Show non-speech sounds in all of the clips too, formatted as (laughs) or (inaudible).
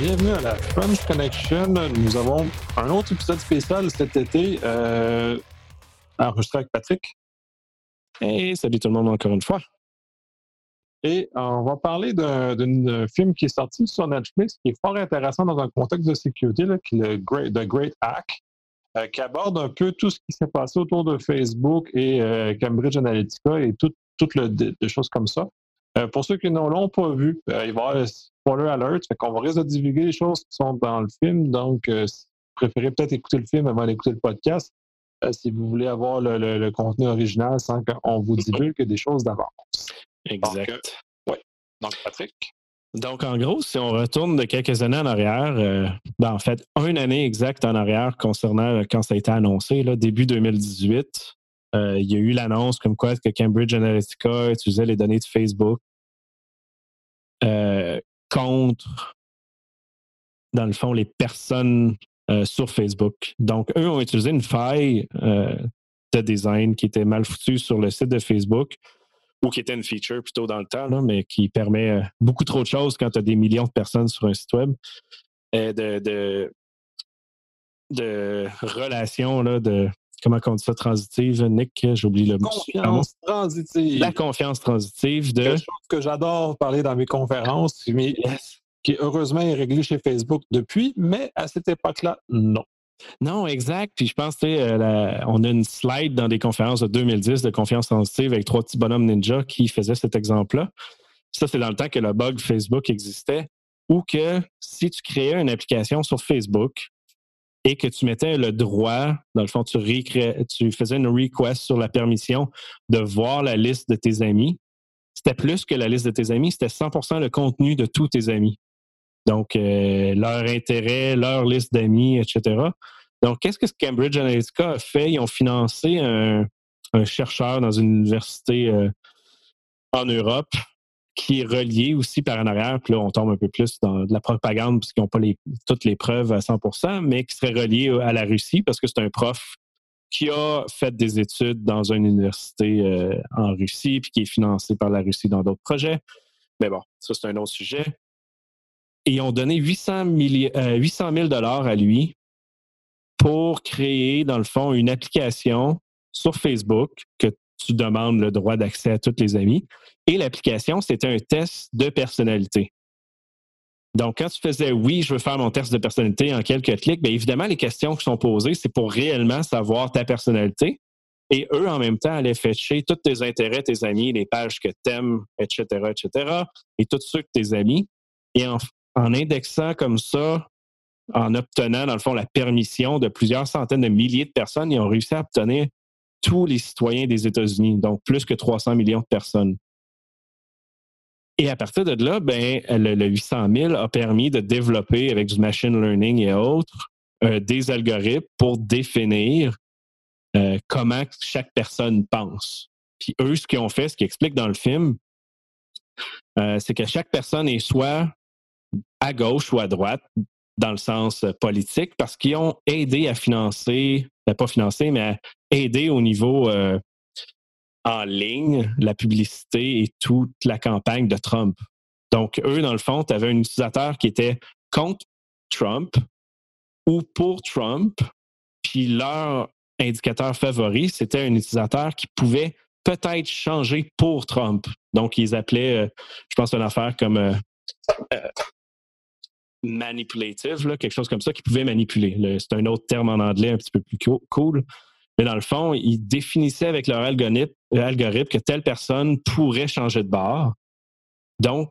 bienvenue à la French Connection. Nous avons un autre épisode spécial cet été, euh, enregistré avec Patrick. Et salut tout le monde encore une fois. Et on va parler d'un film qui est sorti sur Netflix qui est fort intéressant dans un contexte de sécurité, qui est le Great, The Great Hack, euh, qui aborde un peu tout ce qui s'est passé autour de Facebook et euh, Cambridge Analytica et toutes les choses comme ça. Euh, pour ceux qui ne l'ont pas vu, euh, il va y avoir un spoiler alert. Fait qu'on va risquer de divulguer les choses qui sont dans le film. Donc, euh, si vous préférez peut-être écouter le film avant d'écouter le podcast, si vous voulez avoir le, contenu original sans qu'on vous divulgue des choses d'avance. Exact. oui. Donc, Patrick? Donc, en gros, si on retourne de quelques années en arrière, ben, en fait, une année exacte en arrière concernant quand ça a été annoncé, là, début 2018, euh, il y a eu l'annonce comme quoi que Cambridge Analytica utilisait les données de Facebook euh, contre, dans le fond, les personnes euh, sur Facebook. Donc, eux ont utilisé une faille de design qui était mal foutue sur le site de Facebook ou qui était une feature plutôt dans le temps, mais qui permet beaucoup trop de choses quand tu as des millions de personnes sur un site web. de, de, de relations là, de comment on dit ça, transitive, Nick? J'ai oublié le mot. Confiance transitive. La confiance transitive de. Quelque chose que j'adore parler dans mes conférences, mais qui heureusement est réglé chez Facebook depuis, mais à cette époque-là, non. Non, exact. Puis je pense que euh, on a une slide dans des conférences de 2010 de confiance transitive avec trois petits bonhommes ninja qui faisaient cet exemple-là. Ça, c'est dans le temps que le bug Facebook existait ou que si tu créais une application sur Facebook, et que tu mettais le droit, dans le fond, tu, faisais une request sur la permission de voir la liste de tes amis. C'était plus que la liste de tes amis, c'était 100% le contenu de tous tes amis. Donc, euh, leur intérêt, leur liste d'amis, etc. Donc, qu'est-ce que Cambridge Analytica a fait? Ils ont financé un, chercheur dans une université euh, en Europe qui est relié aussi par en arrière, puis là, on tombe un peu plus dans de la propagande parce qu'ils n'ont pas toutes les preuves à 100% mais qui serait relié à la Russie parce que c'est un prof qui a fait des études dans une université euh, en Russie, puis qui est financé par la Russie dans d'autres projets. Mais bon, ça, c'est un autre sujet. Et ils ont donné 800, 800 000 dollars à lui pour créer, dans le fond, une application sur Facebook que tu demandes le droit d'accès à tous les amis. Et l'application, c'était un test de personnalité. Donc, quand tu faisais oui, je veux faire mon test de personnalité en quelques clics, bien évidemment, les questions qui sont posées, c'est pour réellement savoir ta personnalité. Et eux, en même temps, allaient fêcher tous tes intérêts, tes amis, les pages que tu aimes, etc., etc., et tous ceux que tes amis. Et en indexant comme ça, en obtenant, dans le fond, la permission de plusieurs centaines de milliers de personnes, ils ont réussi à obtenir tous les citoyens des États-Unis, donc plus que 300 millions de personnes. Et à partir de là, ben, le, 800 000 a permis de développer avec du machine learning et autres euh, des algorithmes pour définir euh, comment chaque personne pense. Puis eux, ce qu'ils ont fait, ce qu'ils expliquent dans le film, euh, c'est que chaque personne est soit à gauche ou à droite, dans le sens politique, parce qu'ils ont aidé à financer, ben, pas financer, mais à aider au niveau en ligne la publicité et toute la campagne de Trump. Donc, eux, dans le fond, tu avais un utilisateur qui était contre Trump ou pour Trump, puis leur indicateur favori, c'était un utilisateur qui pouvait peut-être changer pour Trump. Donc, ils appelaient, euh, je pense, une affaire comme euh, euh, manipulative, quelque chose comme ça, qui pouvait manipuler. C'est un autre terme en anglais un petit peu plus cool. Mais dans le fond, ils définissaient avec leur algorithme, que telle personne pourrait changer de bar. Donc,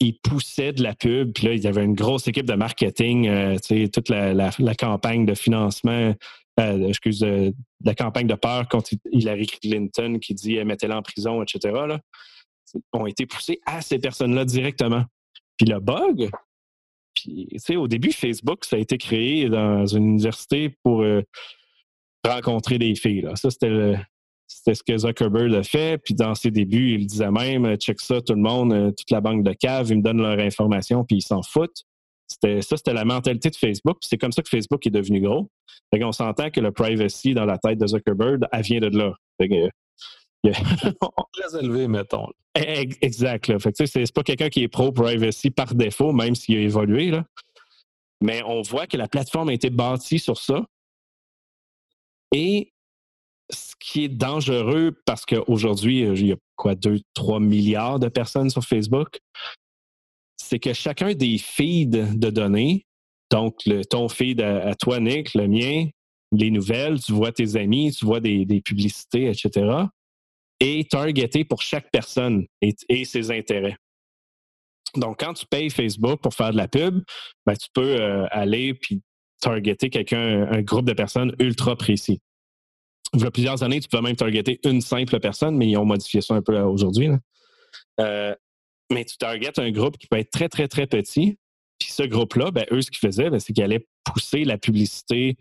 ils poussaient de la pub. Puis là, il y une grosse équipe de marketing, euh, toute la, campagne de financement, euh, excuse, euh, la campagne de peur contre Hillary Clinton qui dit mettez-la en prison, etc. Là, ont été poussés à ces personnes-là directement. Puis le bug, puis, au début, Facebook, ça a été créé dans une université pour rencontrer des filles. Là. Ça, c'était ce que Zuckerberg a fait. Puis dans ses débuts, il disait même check ça, tout le monde, euh, toute la banque de cave, ils me donnent leur information, puis ils s'en foutent. C'était, ça, c'était la mentalité de Facebook. c'est comme ça que Facebook est devenu gros. On s'entend que le privacy dans la tête de Zuckerberg, elle vient de là. (laughs) Très élevé, mettons. Exact. Là. Fait c'est pas quelqu'un qui est pro-privacy par défaut, même s'il a évolué. Là. Mais on voit que la plateforme a été bâtie sur ça. Et ce qui est dangereux, parce qu'aujourd'hui, euh, il y a quoi, 2, 3 milliards de personnes sur Facebook, c'est que chacun des feeds de données, donc le, ton feed à, toi, Nick, le mien, les nouvelles, tu vois tes amis, tu vois des, publicités, etc., est targeté pour chaque personne et, ses intérêts. Donc, quand tu payes Facebook pour faire de la pub, ben, tu peux euh, aller puis targeter quelqu'un, un groupe de personnes ultra précis il y a plusieurs années, tu pouvais même targeter une simple personne, mais ils ont modifié ça un peu aujourd'hui. Euh, mais tu targetes un groupe qui peut être très, très, très petit. Puis ce groupe-là, ben, eux, ce qu'ils faisaient, ben, c'est qu'ils allaient pousser la publicité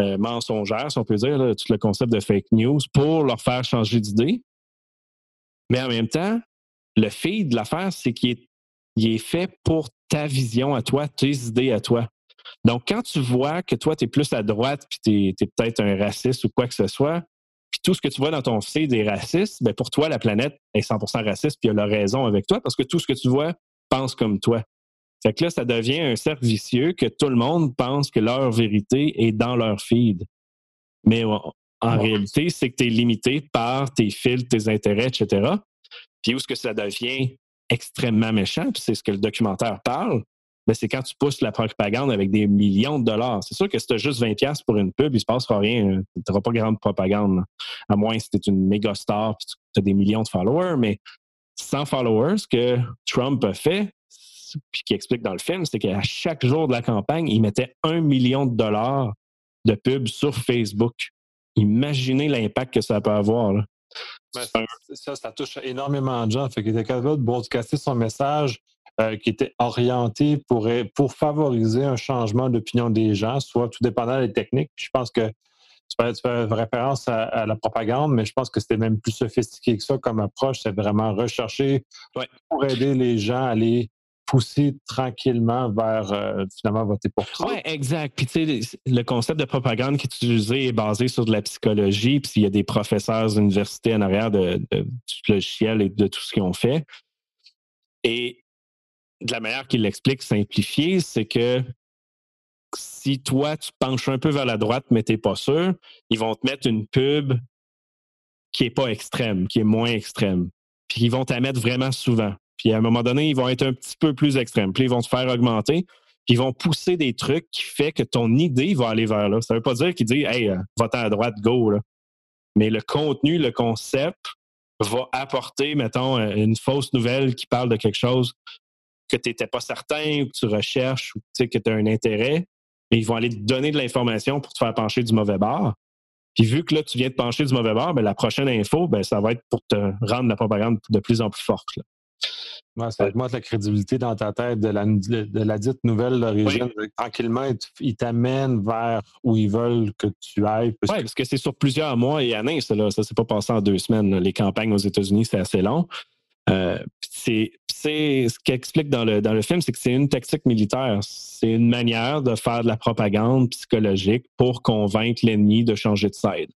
euh, mensongère, si on peut dire, tout le concept de fake news, pour leur faire changer d'idée. Mais en même temps, le fait de l'affaire, c'est qu'il est, est fait pour ta vision à toi, tes idées à toi. Donc, quand tu vois que toi, tu es plus à droite, puis tu es, peut-être un raciste ou quoi que ce soit, puis tout ce que tu vois dans ton feed est raciste, bien pour toi, la planète est 100% raciste, puis elle a raison avec toi, parce que tout ce que tu vois pense comme toi. Fait que là, ça devient un cercle vicieux que tout le monde pense que leur vérité est dans leur feed. Mais en, réalité, c'est que tu es limité par tes fils, tes intérêts, etc. Puis où est-ce que ça devient extrêmement méchant, puis c'est ce que le documentaire parle, ben, c'est quand tu pousses la propagande avec des millions de dollars. C'est sûr que si tu as juste 20$ pour une pub, il ne se passera rien. Euh, tu n'auras pas grande propagande. À moins si tu es une méga star et tu as des millions de followers. Mais sans followers, ce que Trump a fait, puis qui explique dans le film, c'est qu'à chaque jour de la campagne, il mettait un million de dollars de pub sur Facebook. Imaginez l'impact que ça peut avoir. Ben, ça, ça touche énormément de gens. Fait qu'il était capable de broadcaster son message euh, qui était orienté pour, pour favoriser un changement d'opinion des gens, soit tout dépendant des techniques. je pense que tu fais, référence à, la propagande, mais je pense que c'était même plus sophistiqué que ça comme approche. C'est vraiment rechercher pour aider les gens à aller pousser tranquillement vers euh, finalement voter pour Trump. Oui, exact. Puis tu sais, le concept de propagande qui est utilisé est basé sur de la psychologie, puis il y a des professeurs d'université en arrière de, de, du logiciel et de tout ce qu'ils ont fait. Et de la manière qu'il l'explique simplifié, c'est que si toi, tu penches un peu vers la droite, mais tu n'es pas sûr, ils vont te mettre une pub qui n'est pas extrême, qui est moins extrême. Puis ils vont t'en mettre vraiment souvent. Puis à un moment donné, ils vont être un petit peu plus extrêmes. Puis ils vont te faire augmenter. Puis ils vont pousser des trucs qui fait que ton idée va aller vers là. Ça ne veut pas dire qu'ils disent Hey, euh, va-t'en à droite, go. Là. Mais le contenu, le concept va apporter, mettons, une fausse nouvelle qui parle de quelque chose que tu n'étais pas certain ou que tu recherches ou que tu as un intérêt, mais ils vont aller te donner de l'information pour te faire pencher du mauvais bord. Puis vu que là, tu viens de pencher du mauvais bord, ben, la prochaine info, ben, ça va être pour te rendre la propagande de plus en plus forte. Ça va être la crédibilité dans ta tête de la, de, la dite nouvelle d'origine. Tranquillement, ils t'amènent vers où ils veulent que tu ailles. Oui, parce que c'est sur plusieurs mois et années, ça. ne s'est pas passé en deux semaines. Les campagnes aux États-Unis, c'est assez long. Euh, c'est ce qu'explique dans le, dans le film, c'est que c'est une tactique militaire. C'est une manière de faire de la propagande psychologique pour convaincre l'ennemi de changer de side.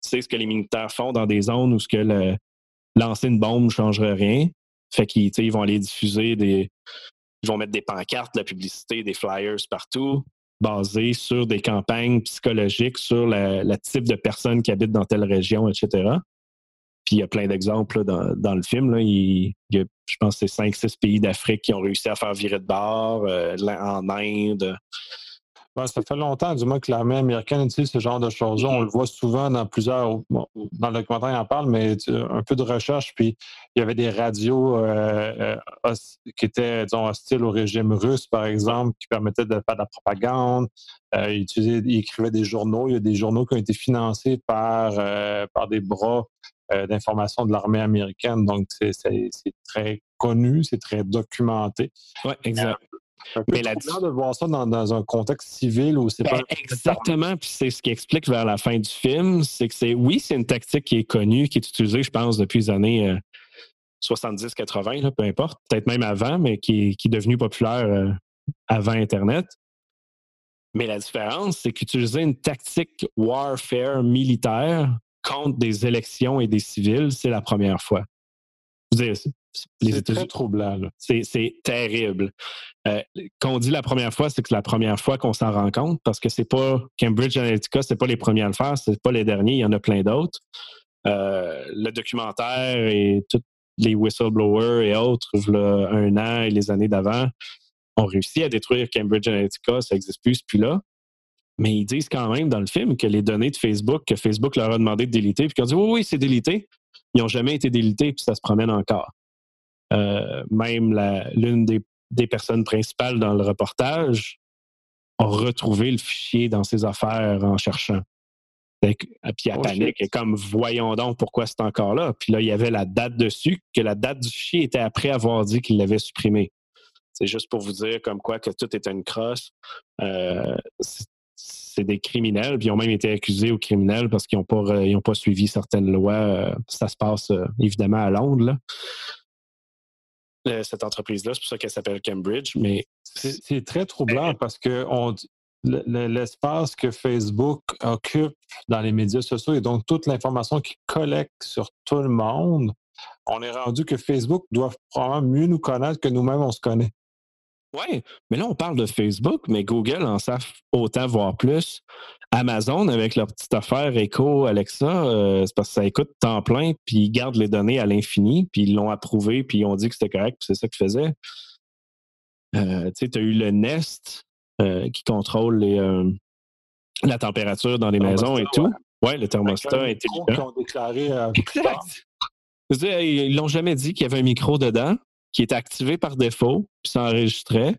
C'est ce que les militaires font dans des zones où ce que le, lancer une bombe ne changerait rien. Fait qu'ils ils vont aller diffuser des. Ils vont mettre des pancartes, de la publicité, des flyers partout, basés sur des campagnes psychologiques, sur le type de personnes qui habitent dans telle région, etc. Puis il y a plein d'exemples dans, le film. Il, y a, je pense que c'est 5-6 pays d'Afrique qui ont réussi à faire virer de bord, euh, en Inde. Ça fait longtemps, du moins, que l'armée américaine utilise ce genre de choses-là. On le voit souvent dans plusieurs. dans le documentaire, il en parle, mais un peu de recherche. Puis il y avait des radios euh, euh, qui étaient, disons, hostiles au régime russe, par exemple, qui permettaient de faire de la propagande. ils, écrivaient des journaux. Il y a des journaux qui ont été financés par, par des bras euh, d'informations de l'armée américaine. Donc, c'est très connu, c'est très documenté. Oui, exact. Euh, Mais la de voir ça dans, un contexte civil où c'est ben, pas. Exactement, puis c'est ce qui explique vers la fin du film, c'est que c'est oui, c'est une tactique qui est connue, qui est utilisée, je pense, depuis les années 70-80, euh, peu importe, peut-être même avant, mais qui, qui est devenue populaire avant Internet. Mais la différence, c'est qu'utiliser une tactique warfare militaire contre des élections et des civils, c'est la première fois. C'est très troublant. C'est terrible. Euh, qu'on dit la première fois, c'est que c'est la première fois qu'on s'en rend compte parce que c'est pas Cambridge Analytica, c'est pas les premiers à le faire, c'est pas les derniers, il y en a plein d'autres. Euh, le documentaire et tous les whistleblowers et autres, un an et les années d'avant, ont réussi à détruire Cambridge Analytica, ça n'existe plus, plus là. Mais ils disent quand même dans le film que les données de Facebook, que Facebook leur a demandé de déliter, puis qu'ils ont dit oui, oui, c'est délité, ils n'ont jamais été délités, puis ça se promène encore. Euh, même l'une des, des, personnes principales dans le reportage a retrouvé le fichier dans ses affaires en cherchant. Puis elle oh, panique, et comme voyons donc pourquoi c'est encore là. Puis là, il y avait la date dessus, que la date du fichier était après avoir dit qu'il l'avait supprimé. C'est juste pour vous dire comme quoi que tout était une crosse. Euh, c'est des criminels, puis ils ont même été accusés aux criminels parce qu'ils n'ont pas, pas suivi certaines lois. Euh, ça se passe euh, évidemment à Londres, cette entreprise-là. C'est pour ça qu'elle s'appelle Cambridge. Mais c'est très troublant parce que on, l'espace que Facebook occupe dans les médias sociaux et donc toute l'information qu'il collecte sur tout le monde, on est rendu que Facebook doit probablement mieux nous connaître que nous-mêmes on se connaît. Oui, mais là, on parle de Facebook, mais Google en savent autant, voire plus. Amazon, avec leur petite affaire Echo, Alexa, euh, c'est parce que ça écoute temps plein, puis ils gardent les données à l'infini, puis ils l'ont approuvé, puis ils ont dit que c'était correct, puis c'est ça qu'ils faisaient. Euh, tu sais, tu as eu le Nest euh, qui contrôle la température dans les maisons et tout. Oui, le thermostat intelligent. Ils ont déclaré. ils l'ont jamais dit qu'il y avait un micro dedans qui était activé par défaut, puis ça enregistrait.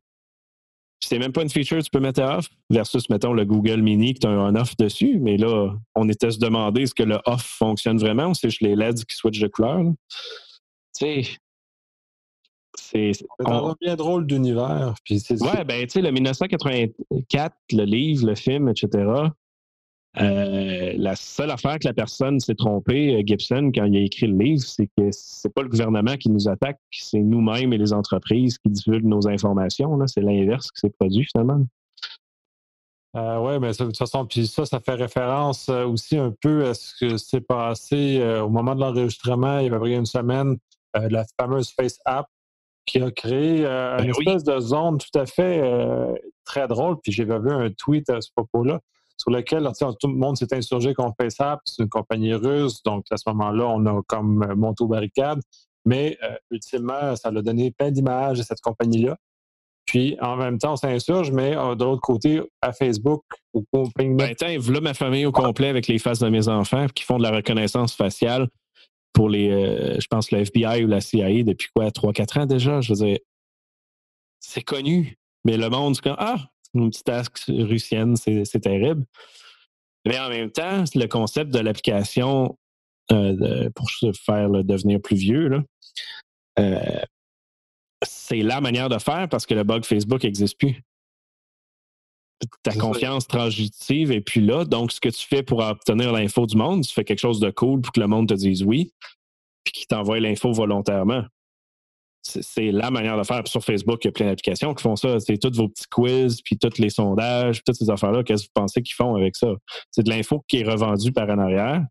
C'est même pas une feature que tu peux mettre off, versus, mettons, le Google Mini qui a un off dessus. Mais là, on était se demander est-ce que le off fonctionne vraiment ou c'est juste les LEDs qui switchent de couleur. Tu sais, c'est un bien drôle d'univers. Ouais, ben, tu sais, le 1984, le livre, le film, etc., euh, la seule affaire que la personne s'est trompée, euh, Gibson, quand il a écrit le livre, c'est que c'est pas le gouvernement qui nous attaque, c'est nous-mêmes et les entreprises qui divulguent nos informations. C'est l'inverse qui s'est produit finalement. Euh, oui, mais de toute façon, puis ça, ça fait référence aussi un peu à ce que s'est passé au moment de l'enregistrement, il y avait une semaine, la fameuse Face App qui a créé ben une espèce de zone tout à fait très drôle. Puis j'ai vu un tweet à ce propos-là sur lequel tout le monde s'est insurgé contre FaceApp. C'est une compagnie russe, donc à ce moment-là, on a comme euh, monté aux barricades. Mais euh, ultimement, ça a donné plein d'images de cette compagnie-là. Puis en même temps, on s'insurge, mais euh, de l'autre côté, à Facebook, au ben, voilà ma famille au complet avec les faces de mes enfants qui font de la reconnaissance faciale pour les, je pense, le FBI ou la CIA depuis quoi, 3-4 ans déjà? Je veux dire, c'est connu. Mais le monde, c'est comme Ah, une petite task russienne, c'est terrible. Mais en même temps, le concept de l'application euh, pour se faire devenir plus vieux, euh, c'est la manière de faire parce que le bug Facebook n'existe plus. Ta confiance transitive est plus là. Donc, ce que tu fais pour obtenir l'info du monde, tu fais quelque chose de cool pour que le monde te dise oui, puis qu'il t'envoie l'info volontairement c'est la manière de faire. Sur Facebook, il y a plein d'applications qui font ça. C'est tous vos petits quiz, puis tous les sondages, toutes ces affaires-là. Qu'est-ce que vous pensez qu'ils font avec ça? C'est de l'info qui est revendue par en arrière.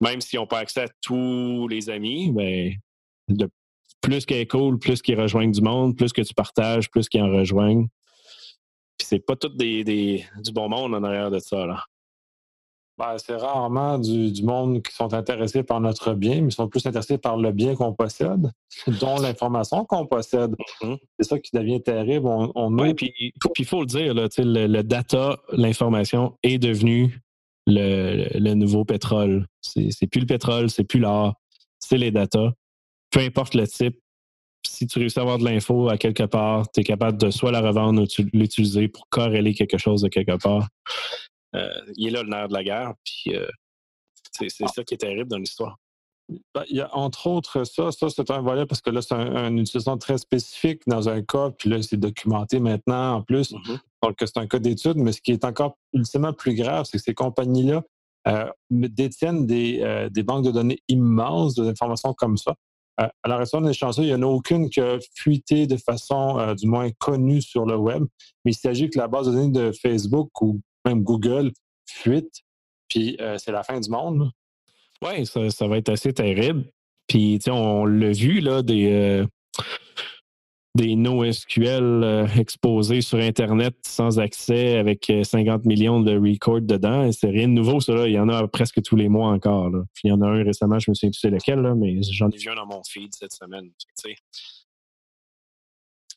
Même s'ils n'ont pas accès à tous les amis, ben, plus qu'elle est cool, plus qu'ils rejoignent du monde, plus que tu partages, plus qu'ils en rejoignent. Puis c'est pas tout des, du bon monde en arrière de ça. Là. Ben, c'est rarement du, monde qui sont intéressés par notre bien, mais ils sont plus intéressés par le bien qu'on possède, (laughs) dont l'information qu'on possède. Mm-hmm. C'est ça qui devient terrible. On, Oui, puis il faut le dire, le, data, l'information est devenu le, nouveau pétrole. C'est plus le pétrole, c'est plus l'or, c'est les data. Peu importe le type, si tu réussis à avoir de l'info à quelque part, tu es capable de soit la revendre ou l'utiliser pour corréler quelque chose de quelque part. Euh, il est là le nerf de la guerre, puis euh, c'est ah. ça qui est terrible dans l'histoire. Ben, il y a entre autres ça, ça c'est un volet parce que là, c'est une utilisation très spécifique dans un cas, puis là, c'est documenté maintenant en plus. Mm-hmm. Donc, c'est un cas d'étude, mais ce qui est encore ultimement plus grave, c'est que ces compagnies-là euh, détiennent des, des, banques de données immenses d'informations comme ça. à la raison des chanceux, il n'y en a aucune qui a fuité de façon du moins connue sur le web, mais il s'agit que la base de données de Facebook ou même Google fuite, puis euh, c'est la fin du monde. Oui, ça, ça, va être assez terrible. Puis, on l'a vu, là, des, euh, NoSQL euh, exposés sur Internet sans accès avec 50 euh, millions de records dedans. C'est rien de nouveau, ça. Il y en a presque tous les mois encore. Là. Puis, il y en a un récemment, je me souviens plus c'est lequel, là, mais j'en ai vu un dans mon feed cette semaine.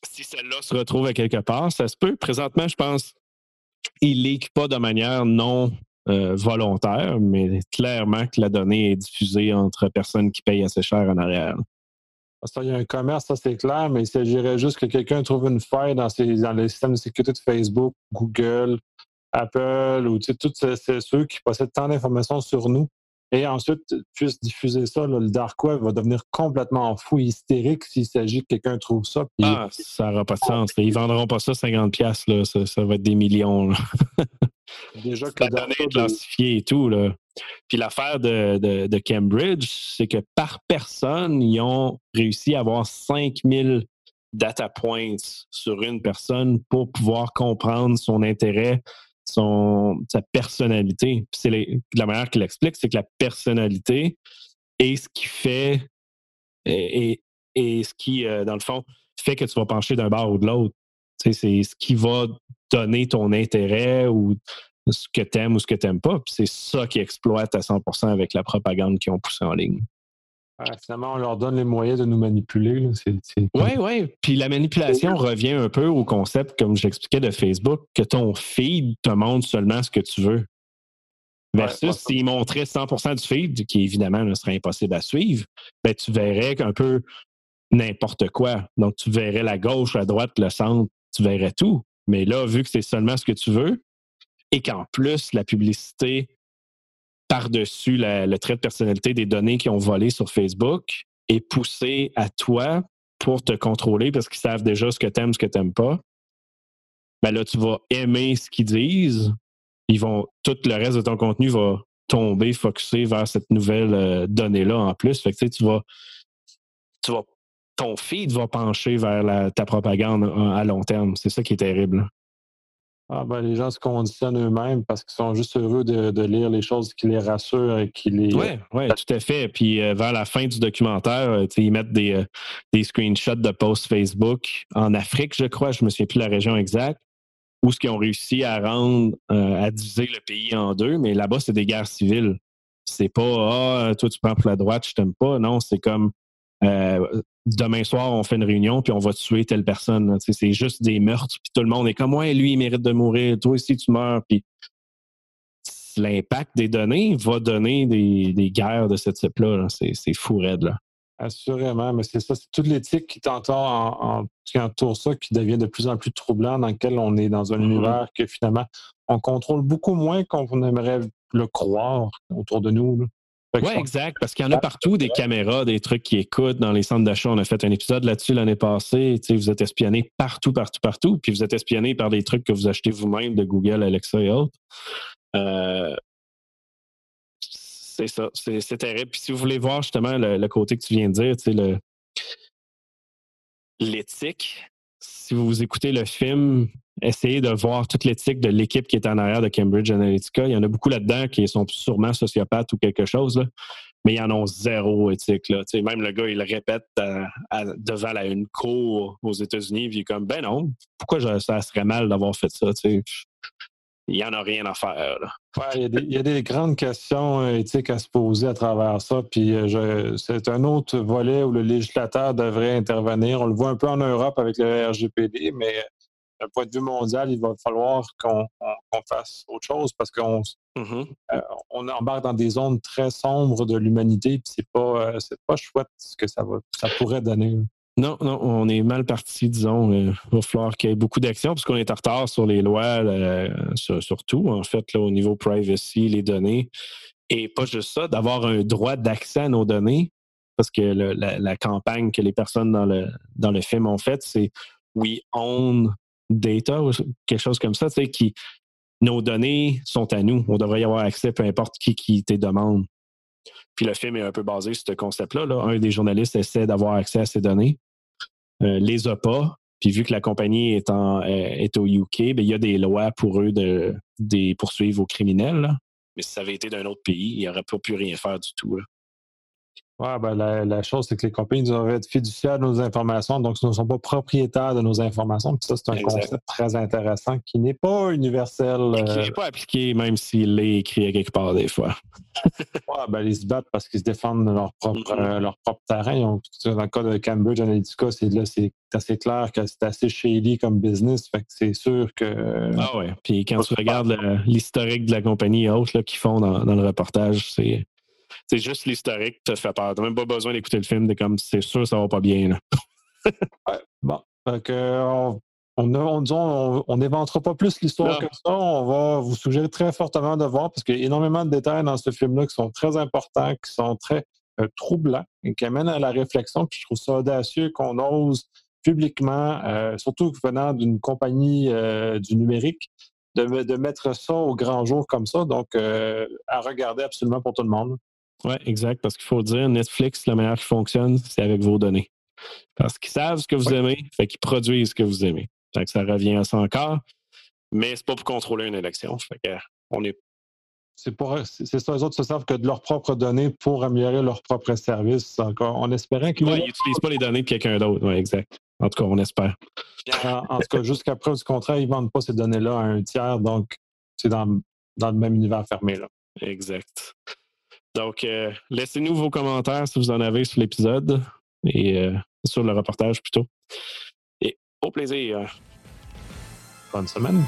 si celle-là se retrouve à quelque part, ça se peut. Présentement, je pense il leak pas de manière non euh, volontaire, mais clairement que la donnée est diffusée entre personnes qui payent assez cher en arrière. Ça, il y a un commerce, ça c'est clair, mais il s'agirait juste que quelqu'un trouve une faille dans, dans les systèmes de sécurité de Facebook, Google, Apple ou tous ceux qui possèdent tant d'informations sur nous et ensuite puisse diffuser ça. le dark web va devenir complètement fou, hystérique s'il s'agit que quelqu'un trouve ça. Ah, ça n'aura pas de sens. Ils ne vendront pas ça 50$, là. Ça, ça va être des millions. (laughs) Déjà que la donnée est classifiée et tout. Là. Puis l'affaire de, de, Cambridge, c'est que par personne, ils ont réussi à avoir 5000 data points sur une personne pour pouvoir comprendre son intérêt, son, sa personnalité. C'est la manière qu'il explique, c'est que la personnalité est ce qui fait et, ce qui, euh, dans le fond, fait que tu vas pencher d'un bord ou de l'autre. C'est ce qui va donner ton intérêt ou ce que tu aimes ou ce que tu n'aimes pas. C'est ça qui exploite à 100% avec la propagande qu'ils ont poussée en ligne. Finalement, on leur donne les moyens de nous manipuler. Oui, oui. Puis la manipulation revient un peu au concept, comme je l'expliquais, de Facebook, que ton feed te montre seulement ce que tu veux. Versus s'il montrait 100% du feed, qui évidemment ne serait impossible à suivre, ben, tu verrais qu'un peu n'importe quoi. Donc, tu verrais la gauche, la droite, le centre, tu verrais tout. Mais là, vu que c'est seulement ce que tu veux, et qu'en plus, la publicité par-dessus le trait de personnalité des données qui ont volé sur Facebook est poussée à toi pour te contrôler parce qu'ils savent déjà ce que tu aimes, ce que tu n'aimes pas. Ben là, tu vas aimer ce qu'ils disent. Tout le reste de ton contenu va tomber, focusé vers cette nouvelle euh, donnée-là en plus. Tu vas, ton feed va pencher vers ta propagande à long terme. C'est ça qui est terrible. Ah ben, les gens se conditionnent eux-mêmes parce qu'ils sont juste heureux de, lire les choses qui les rassurent et qui les. Oui, ouais, tout à fait. Puis euh, vers la fin du documentaire, euh, ils mettent des, euh, des screenshots de posts Facebook en Afrique, je crois, je ne me souviens plus de la région exacte, où ce qu'ils ont réussi à rendre, à diviser le pays en deux, mais là-bas, c'est des guerres civiles. C'est pas Ah, toi tu prends pour la droite, je t'aime pas. Non, c'est comme demain soir, on fait une réunion, puis on va tuer telle personne. C'est juste des meurtres, puis tout le monde est comme, ouais, lui, il mérite de mourir, toi aussi, tu meurs. Puis l'impact des données va donner des, guerres de ce type-là. c'est fou raide. Là. Assurément, mais c'est ça, c'est toute l'éthique qui t'entoure qui entoure ça qui devient de plus en plus troublant, dans lequel on est dans un mm-hmm. univers que finalement on contrôle beaucoup moins qu'on aimerait le croire autour de nous. Oui, exact, parce qu'il y en a partout des caméras, des trucs qui écoutent dans les centres d'achat. On a fait un épisode là-dessus l'année passée. vous êtes espionné partout, partout, partout. Puis vous êtes espionné par des trucs que vous achetez vous-même de Google, Alexa et autres. Euh, c'est ça, c'est terrible. Puis si vous voulez voir justement le, côté que tu viens de dire, le l'éthique, si vous écoutez le film, essayez de voir toute l'éthique de l'équipe qui est en arrière de Cambridge Analytica. Il y en a beaucoup là-dedans qui sont sûrement sociopathes ou quelque chose, mais ils en ont zéro éthique. Là. même le gars, il le répète devant la, une cour aux États-Unis, il est comme, ben non, pourquoi ça serait mal d'avoir fait ça? il n'y en a rien à faire. il, y a des, grandes questions euh, éthiques à se poser à travers ça. Puis euh, c'est un autre volet où le législateur devrait intervenir. On le voit un peu en Europe avec le RGPD, mais d'un point de vue mondial, il va falloir qu'on fasse autre chose parce qu'on mm-hmm. euh, on embarque dans des zones très sombres de l'humanité, puis c'est pas, euh, pas chouette ce que ça, va, ça pourrait donner. Non, non, on est mal parti, disons. Euh, il va falloir qu'il y ait beaucoup d'actions parce qu'on est en retard sur les lois, surtout, en fait, là, au niveau privacy, les données. Et pas juste ça, d'avoir un droit d'accès à nos données, parce que la, la, campagne que les personnes dans le, dans le film ont faite, c'est We own data ou quelque chose comme ça, tu sais, qui nos données sont à nous. On devrait y avoir accès, peu importe qui, qui te demande. Puis le film est un peu basé sur ce concept-là. Un des journalistes essaie d'avoir accès à ces données, euh, les a pas. Puis vu que la compagnie est, en, euh, est au UK, ben, il y a des lois pour eux de des poursuivre aux criminels. Mais si ça avait été d'un autre pays, il n'aurait pas pu rien faire du tout. Là. Ouais, ben la, chose, c'est que les compagnies doivent être fiduciaires de nos informations, donc ils ne sont pas propriétaires de nos informations. ça, c'est un concept très intéressant qui n'est pas universel. Et qui n'est euh, pas appliqué, même s'il est écrit à quelque part des fois. (laughs) ouais, ben, ils se battent parce qu'ils se défendent de leur propre, euh, leur propre terrain. dans le cas de Cambridge Analytica, c'est là, c'est assez clair que c'est assez shady comme business. Fait que c'est sûr que. Ah ouais. Puis quand tu regardes l'historique de la compagnie et autres qu'ils font dans, dans le reportage, c'est c'est juste l'historique te fait peur. T'as même pas besoin d'écouter le film, t'es comme c'est sûr ça va pas bien. (laughs) ouais, bon. on, on, on n'éventera pas plus l'histoire que ça. On va vous suggérer très fortement de voir parce qu'il y a énormément de détails dans ce film-là qui sont très importants, qui sont très euh, troublants et qui amènent à la réflexion. Puis je trouve ça audacieux qu'on ose publiquement, euh, surtout venant d'une compagnie euh, du numérique, de, de, mettre ça au grand jour comme ça. Donc, à regarder absolument pour tout le monde. Oui, exact. Parce qu'il faut dire, Netflix, la manière qui fonctionne, c'est avec vos données. Parce qu'ils savent ce que vous aimez, fait qu'ils produisent ce que vous aimez. Fait que ça revient à ça encore. Mais c'est pas pour contrôler une élection. Fait que on est. C'est pour c'est ça, les autres se savent que de leurs propres données pour améliorer leurs propres services. Encore, en espérant qu'ils. Oui, ils n'utilisent pas les données de quelqu'un d'autre. Oui, exact. En tout cas, on espère. En, tout cas, jusqu'à preuve du contraire, ils ne vendent pas ces données-là à un tiers, donc c'est dans, dans le même univers fermé. Là. Exact. Donc, euh, laissez-nous vos commentaires si vous en avez sur l'épisode et euh, sur le reportage plutôt. Et au plaisir. Bonne semaine.